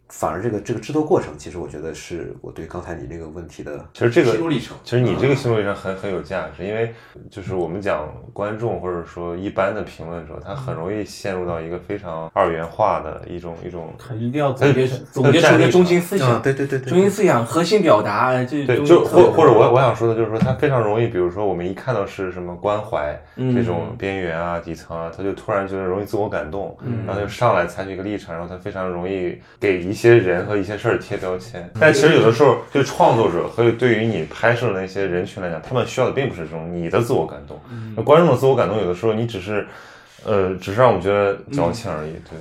反而这个这个制作过程，其实我觉得是我对刚才你那个问题的其实这个心路历程其实你这个心路历程很很有价值，因为就是我们讲观众或者说一般的评论者，他很容易陷入到一个非常二元化的一种一种他一定要总结总结出一个中心思啊想，对对对对中心思想、核心表达，这对，就或或者我我想说的就是说，他非常容易，比如说我们一看到是什么关怀这种边缘啊、底层啊，他就突然觉得容易自我感动，然后就上来采取一个立场，然后他非常容易给一些人和一些事儿贴标签。但其实有的时候，对创作者和对于你拍摄的那些人群来讲，他们需要的并不是这种你的自我感动，那观众的自我感动，有的时候你只是，呃，只是让我们觉得矫情而已，对。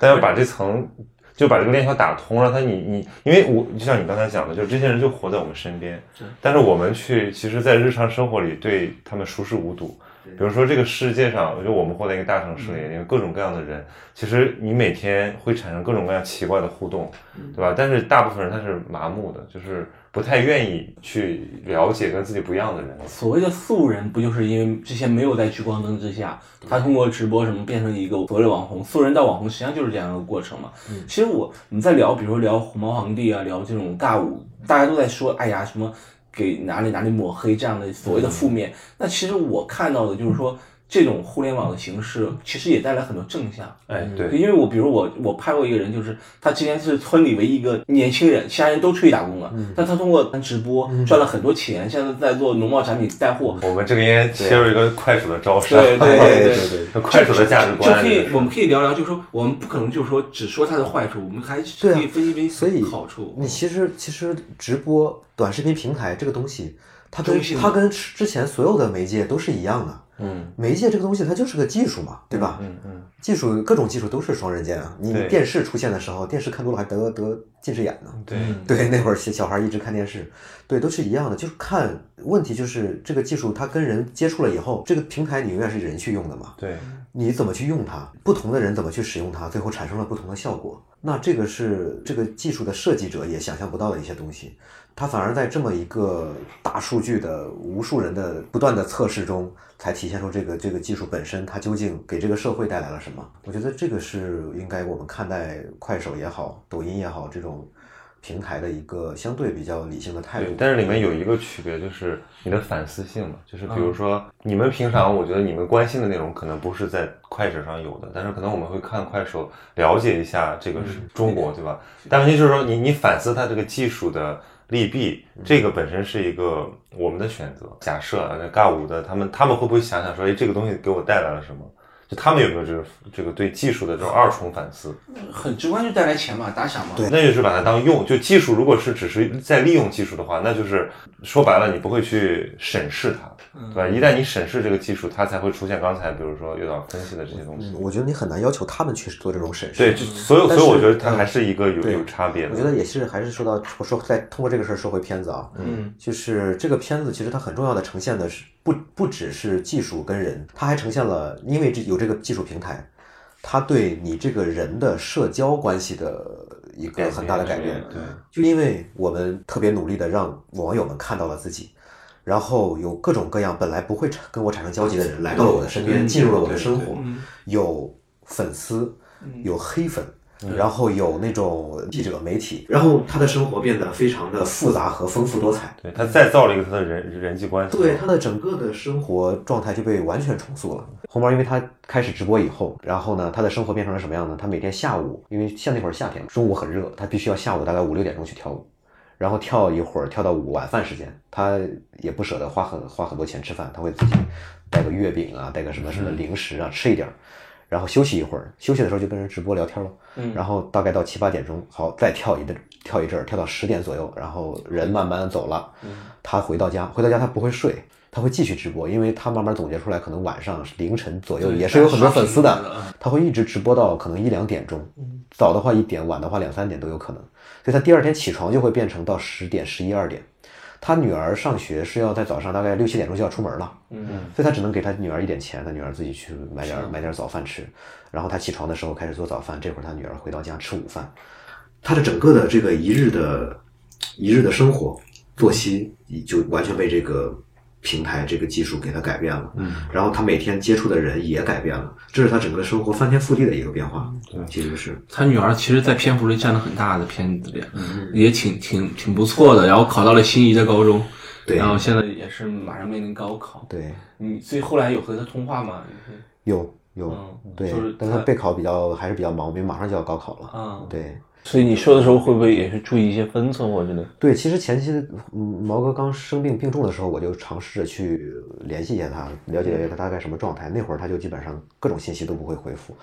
但要把这层就把这个链条打通，让他你你，因为我就像你刚才讲的，就是这些人就活在我们身边，但是我们去其实，在日常生活里对他们熟视无睹。比如说这个世界上，我觉得我们活在一个大城市里，因为各种各样的人，其实你每天会产生各种各样奇怪的互动，对吧？但是大部分人他是麻木的，就是不太愿意去了解跟自己不一样的人。所谓的素人，不就是因为之前没有在聚光灯之下，他通过直播什么变成一个所谓的网红，素人到网红，实际上就是这样一个过程嘛。其实我我们在聊，比如说聊红毛皇帝啊，聊这种尬舞，大家都在说，哎呀，什么给哪里哪里抹黑这样的所谓的负面。那其实我看到的就是说，这种互联网的形式，其实也带来很多正向。哎，对，因为我比如我我拍过一个人，就是他之前是村里唯一一个年轻人，其他人都出去打工了，但他通过直播赚了很多钱，现在在做农贸产品带货。我们这边切入一个快手的招商，对对对对对。[laughs] 快手的价值观。就可以，我们可以聊聊，就是说我们不可能就是说只说它的坏处，我们还可以分析分析所以好处。你其实其实直播短视频平台这个东西，它跟中性的。它跟之前所有的媒介都是一样的。嗯，媒介这个东西它就是个技术嘛，对吧？嗯嗯，技术各种技术都是双刃剑啊。你电视出现的时候，电视看多了还得得近视眼呢。对，对，那会儿小小孩一直看电视，对，都是一样的，就是看问题就是这个技术它跟人接触了以后，这个平台你永远是人去用的嘛，对，你怎么去用它，不同的人怎么去使用它，最后产生了不同的效果。那这个是这个技术的设计者也想象不到的一些东西，它反而在这么一个大数据的无数人的不断的测试中，才体现出这个这个技术本身它究竟给这个社会带来了什么。我觉得这个是应该我们看待快手也好，抖音也好这种平台的一个相对比较理性的态度，。但是里面有一个区别，就是你的反思性嘛，就是比如说你们平常，我觉得你们关心的内容可能不是在快手上有的，但是可能我们会看快手，了解一下这个是中国，对吧？但问题就是说，你你反思它这个技术的利弊，这个本身是一个我们的选择。假设啊，那尬舞的他们他们会不会想想说，哎，这个东西给我带来了什么？就他们有没有这个这个对技术的这种二重反思？很直观，就带来钱嘛，打赏嘛。对那就是把它当用，就技术如果是只是在利用技术的话，那就是说白了，你不会去审视它，对吧？一旦你审视这个技术，它才会出现刚才比如说岳导分析的这些东西。我觉得你很难要求他们去做这种审视。对，就所有，所以我觉得它嗯还是一个有对有差别的。我觉得也是，还是说到我说再通过这个事儿说回片子啊，嗯，就是这个片子其实它很重要的呈现的是不不只是技术跟人，它还呈现了因为这有这个技术平台，它对你这个人的社交关系的一个很大的改变。对，就因为我们特别努力的让网友们看到了自己，然后有各种各样本来不会产跟我产生交集的人来到了我的身边，进入了我的生活，有粉丝，有黑粉。然后有那种记者、媒体，然后他的生活变得非常的复杂和丰富多彩。对，他再造了一个他的人人际关系。对他的整个的生活状态就被完全重塑了。红毛因为他开始直播以后，然后呢，他的生活变成了什么样呢？他每天下午，因为像那会儿夏天，中午很热，他必须要下午大概五六点钟去跳舞，然后跳一会儿，跳到午晚饭时间，他也不舍得花很花很多钱吃饭，他会自己带个月饼啊，带个什么什么零食啊，吃一点儿。然后休息一会儿，休息的时候就跟人直播聊天了，嗯，然后大概到七八点钟，好再跳一个跳一阵儿，跳到十点左右，然后人慢慢走了，他回到家，回到家他不会睡，他会继续直播，因为他慢慢总结出来，可能晚上凌晨左右也是有很多粉丝的他会一直直播到可能一两点钟，早的话一点，晚的话两三点都有可能，所以他第二天起床就会变成到十点、十一二点。他女儿上学是要在早上大概六七点钟就要出门了，嗯，所以他只能给他女儿一点钱，他女儿自己去买点买点早饭吃，然后他起床的时候开始做早饭，这会儿他女儿回到家吃午饭，他的整个的这个一日的一日的生活作息就完全被这个平台这个技术给他改变了，嗯，然后他每天接触的人也改变了，这是他整个生活翻天覆地的一个变化，对，其实是。他女儿其实，在篇幅里占了很大的篇子嗯，也挺挺挺不错的。然后考到了心仪的高中，对。然后现在也是马上面临高考。对，你所以后来有和他通话吗？有有、嗯对，就是但是他备考比较还是比较忙，因为马上就要高考了，啊，对。所以你说的时候会不会也是注意一些分寸或者的？对，其实前期嗯毛哥刚生病病重的时候，我就尝试着去联系一下他，了解了解他大概什么状态。那会儿他就基本上各种信息都不会回复。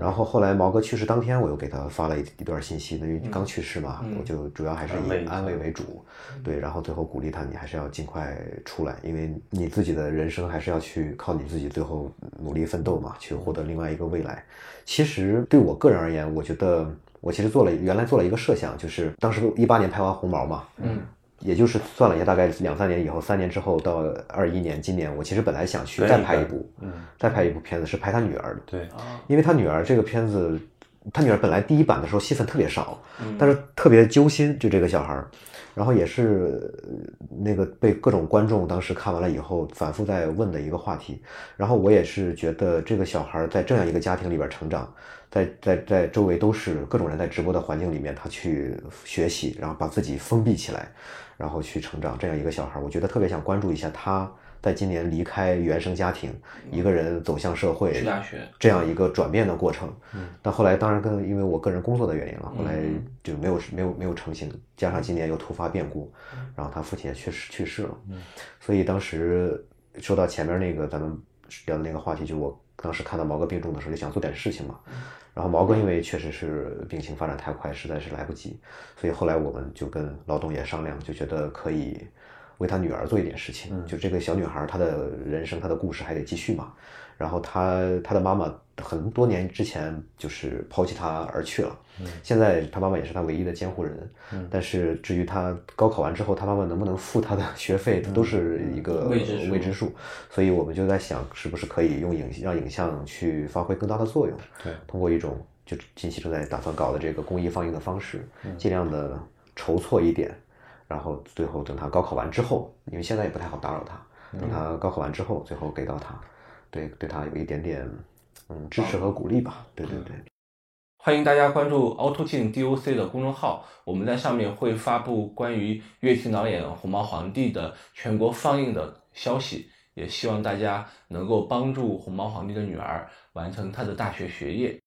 然后后来毛哥去世当天，我又给他发了一一段信息，因为刚去世嘛，我就主要还是以安慰为主，对，然后最后鼓励他，你还是要尽快出来，因为你自己的人生还是要去靠你自己最后努力奋斗嘛，去获得另外一个未来。其实对我个人而言，我觉得我其实做了原来做了一个设想，就是当时一八年拍完《红毛》嘛，嗯，也就是算了一下，大概两三年以后，三年之后到二一年，今年我其实本来想去再拍一部，嗯，再拍一部片子是拍他女儿的，对，因为他女儿这个片子，他女儿本来第一版的时候戏份特别少，但是特别揪心，就这个小孩儿，然后也是呃那个被各种观众当时看完了以后反复在问的一个话题，然后我也是觉得这个小孩儿在这样一个家庭里边成长，在在在周围都是各种人在直播的环境里面，他去学习，然后把自己封闭起来，然后去成长这样一个小孩儿，我觉得特别想关注一下他。在今年离开原生家庭，一个人走向社会，去大学这样一个转变的过程。嗯但后来当然跟因为我个人工作的原因了，后来嗯就没有没有没有成型，加上今年又突发变故，然后他父亲也去世去世了，嗯所以当时说到前面那个咱们聊的那个话题，就我当时看到毛哥病重的时候，就想做点事情嘛。然后毛哥因为确实是病情发展太快，实在是来不及，所以后来我们就跟老董也商量，就觉得可以为他女儿做一点事情。就这个小女孩，她的人生，她的故事还得继续嘛。然后她她的妈妈很多年之前就是抛弃他而去了，现在他妈妈也是他唯一的监护人。但是至于他高考完之后，他妈妈能不能付他的学费，都是一个未知数。未知数。所以我们就在想，是不是可以用影让影像去发挥更大的作用？对，通过一种就近期正在打算搞的这个公益放映的方式，嗯。尽量的筹措一点，然后最后等他高考完之后，因为现在也不太好打扰他，嗯。等他高考完之后，最后给到他，对对他有一点点嗯支持和鼓励吧。对对对。欢迎大家关注凹凸镜 DOC 的公众号，我们在上面会发布关于乐清导演《红毛皇帝》的全国放映的消息，也希望大家能够帮助红毛皇帝的女儿完成她的大学学业。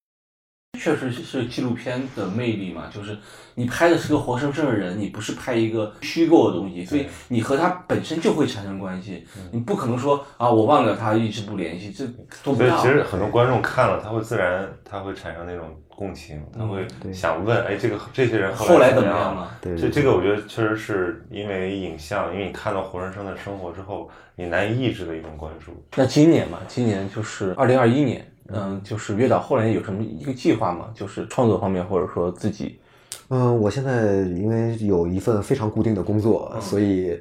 确实是纪录片的魅力嘛，就是你拍的是个活生生的人，你不是拍一个虚构的东西，所以你和他本身就会产生关系。你不可能说啊，我忘了他，一直不联系，这做不到。所以其实很多观众看了，他会自然他会产生那种共情，他会想问，哎，这个这些人后来怎么样了？对这这个我觉得确实是因为影像，因为你看到活生生的生活之后，你难以抑制的一种关注。那今年嘛，今年就是二零二一年，嗯，就是月岛后来有什么一个计划吗？就是创作方面，或者说自己，嗯，我现在因为有一份非常固定的工作，所以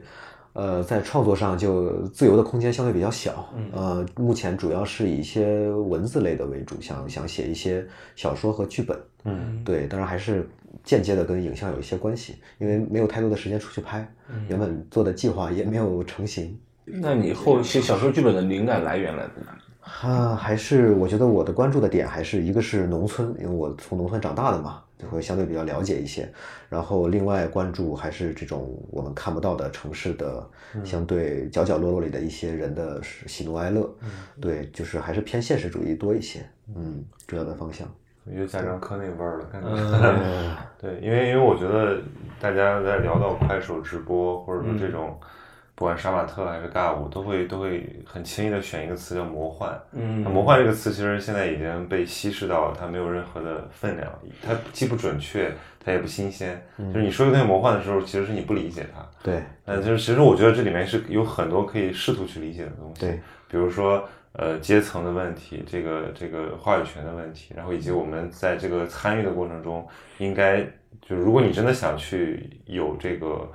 呃，在创作上就自由的空间相对比较小。呃，目前主要是以一些文字类的为主，想想写一些小说和剧本。嗯，对，当然还是间接的跟影像有一些关系，因为没有太多的时间出去拍，原本做的计划也没有成型。那你后期小说剧本的灵感来源来自哪里？啊，还是我觉得我的关注的点还是一个是农村，因为我从农村长大的嘛，就会相对比较了解一些。然后另外关注还是这种我们看不到的城市的相对角角落落里的一些人的喜怒哀乐。对，就是还是偏现实主义多一些。嗯，主要的方向。有贾樟柯那味儿了，感觉。[laughs] 对，因为因为我觉得大家在聊到快手直播或者说这种不管杀马特还是尬舞，都会都会很轻易的选一个词叫魔幻。嗯那魔幻这个词其实现在已经被稀释到它没有任何的分量，它既不准确，它也不新鲜。就是你说一个东西魔幻的时候，其实是你不理解它。对那，就是其实我觉得这里面是有很多可以试图去理解的东西。对，比如说呃阶层的问题，这个这个话语权的问题，然后以及我们在这个参与的过程中，应该就如果你真的想去有这个。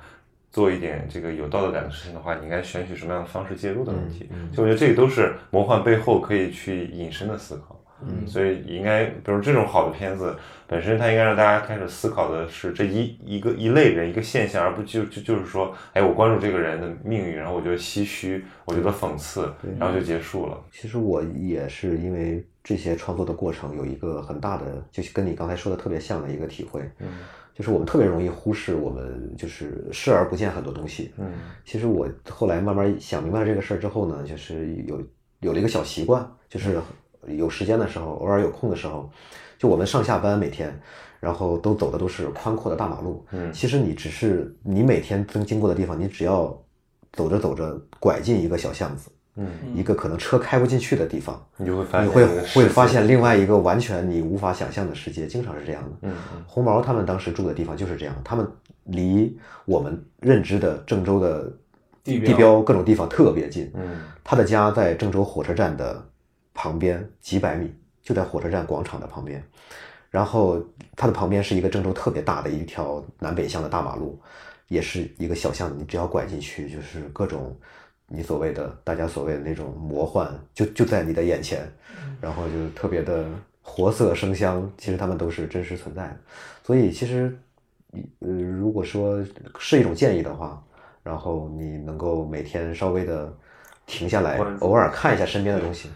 做一点这个有道德感的事情的话，你应该选取什么样的方式介入的问题。就我觉得这个都是魔幻背后可以去引申的思考。嗯，所以应该，比如这种好的片子本身，它应该让大家开始思考的是这一一个一类人一个现象，而不就就就是说，哎，我关注这个人的命运，然后我觉得唏嘘，我觉得讽刺，然后就结束了。其实我也是因为这些创作的过程有一个很大的，就是跟你刚才说的特别像的一个体会，嗯，就是我们特别容易忽视我们就是视而不见很多东西，嗯，其实我后来慢慢想明白了这个事儿之后呢，就是有有了一个小习惯，就是有时间的时候，偶尔有空的时候，就我们上下班每天。然后都走的都是宽阔的大马路，嗯其实你只是你每天经经过的地方，你只要走着走着拐进一个小巷子，嗯，一个可能车开不进去的地方，你就会发现你会会发现另外一个完全你无法想象的世界，经常是这样的。嗯嗯红毛他们当时住的地方就是这样，他们离我们认知的郑州的地地标各种地方特别近。嗯他的家在郑州火车站的旁边几百米，就在火车站广场的旁边。然后它的旁边是一个郑州特别大的一条南北向的大马路，也是一个小巷子，你只要拐进去，就是各种你所谓的大家所谓的那种魔幻，就就在你的眼前，然后就特别的活色生香，其实他们都是真实存在的。所以其实，呃，如果说是一种建议的话，然后你能够每天稍微的停下来偶尔看一下身边的东西，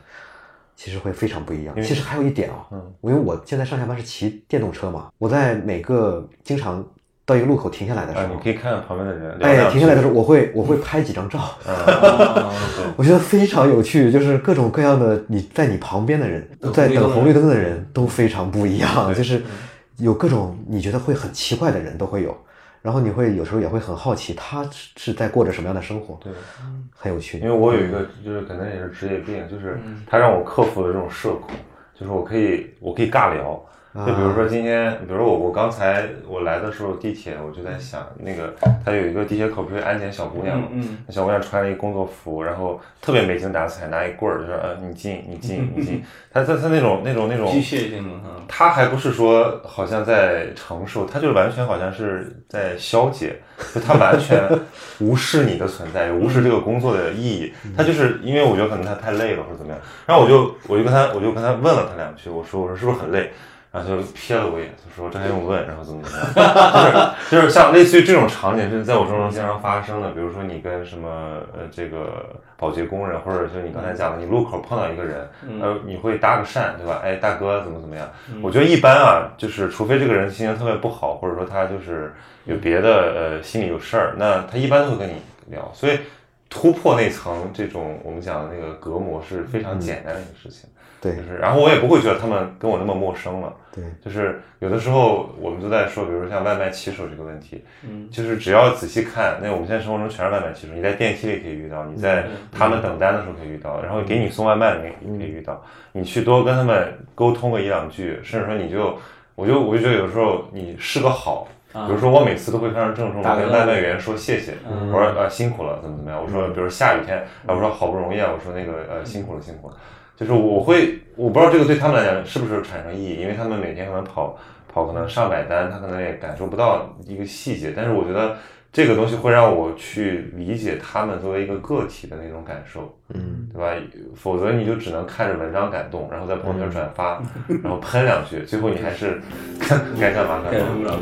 其实会非常不一样。其实还有一点啊、嗯因为我现在上下班是骑电动车嘛，我在每个经常到一个路口停下来的时啊，候，你可以看看旁边的人，聊哎，停下来的时候，我会我会拍几张照，啊 [laughs] 我觉得非常有趣，就是各种各样的你在你旁边的人，在等红绿灯的人都非常不一样，就是有各种你觉得会很奇怪的人都会有，然后你会有时候也会很好奇他是是在过着什么样的生活，对，很有趣因为。我有一个就是可能也是职业病，就是他让我克服了这种社恐，就是我可以我可以尬聊。就比如说今天，比如说我我刚才我来的时候地铁，我就在想那个他有一个地铁口不是安检小姑娘嘛，嗯。那小姑娘穿了一工作服，然后特别没精打采，拿一棍儿就说呃你进你进你进，[laughs] 她她她那种那种那种机械性的哈，他还不是说好像在承受，他就完全好像是在消解，就他完全 [laughs] 无视你的存在，无视这个工作的意义。他就是因为我觉得可能他太累了或者怎么样，然后我就我就跟他我就跟他问了他两句，我说我说是不是很累？然后他就瞥了我一眼，他说这还用问？然后怎么怎么样？[laughs] 就是就是像类似于这种场景，是在我生活中经常发生的。比如说你跟什么呃这个保洁工人，或者是你刚才讲的，你路口碰到一个人，呃你会搭个讪，对吧？哎大哥怎么怎么样？我觉得一般啊，就是除非这个人心情特别不好，或者说他就是有别的呃心里有事儿，那他一般都会跟你聊。所以突破那层这种我们讲的那个隔膜是非常简单的一个事情。对。就是，然后我也不会觉得他们跟我那么陌生了。对，就是有的时候我们都在说，比如说像外卖骑手这个问题，嗯，就是只要仔细看，那我们现在生活中全是外卖骑手，你在电梯里可以遇到，你在他们等单的时候可以遇到，然后给你送外卖的你也可以遇到，你去多跟他们沟通个一两句，甚至说你就，我就我就觉得有时候你是个好。比如说，我每次都会非常郑重的跟外卖员说谢谢，我说呃辛苦了，怎么怎么样？我说，比如下雨天，啊我说好不容易啊，我说那个呃辛苦了辛苦了，就是我会，我不知道这个对他们来讲是不是产生意义，因为他们每天可能跑跑可能上百单，他可能也感受不到一个细节，但是我觉得这个东西会让我去理解他们作为一个个体的那种感受，嗯，对吧？否则你就只能看着文章感动，然后在朋友圈转发，然后喷两句，最后你还是 [laughs] 该干嘛干嘛。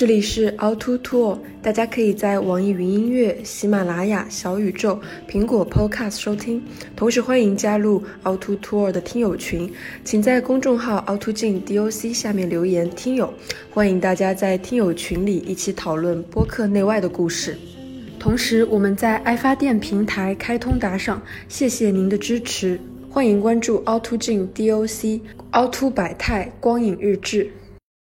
这里是凹凸 Tour，大家可以在网易云音乐、喜马拉雅、小宇宙、苹果 Podcast 收听，同时欢迎加入凹凸 Tour 的听友群，请在公众号凹凸镜 DOC 下面留言“听友”，欢迎大家在听友群里一起讨论播客内外的故事。同时，我们在爱发电平台开通打赏，谢谢您的支持。欢迎关注凹凸镜 DOC、凹凸百态光影日志。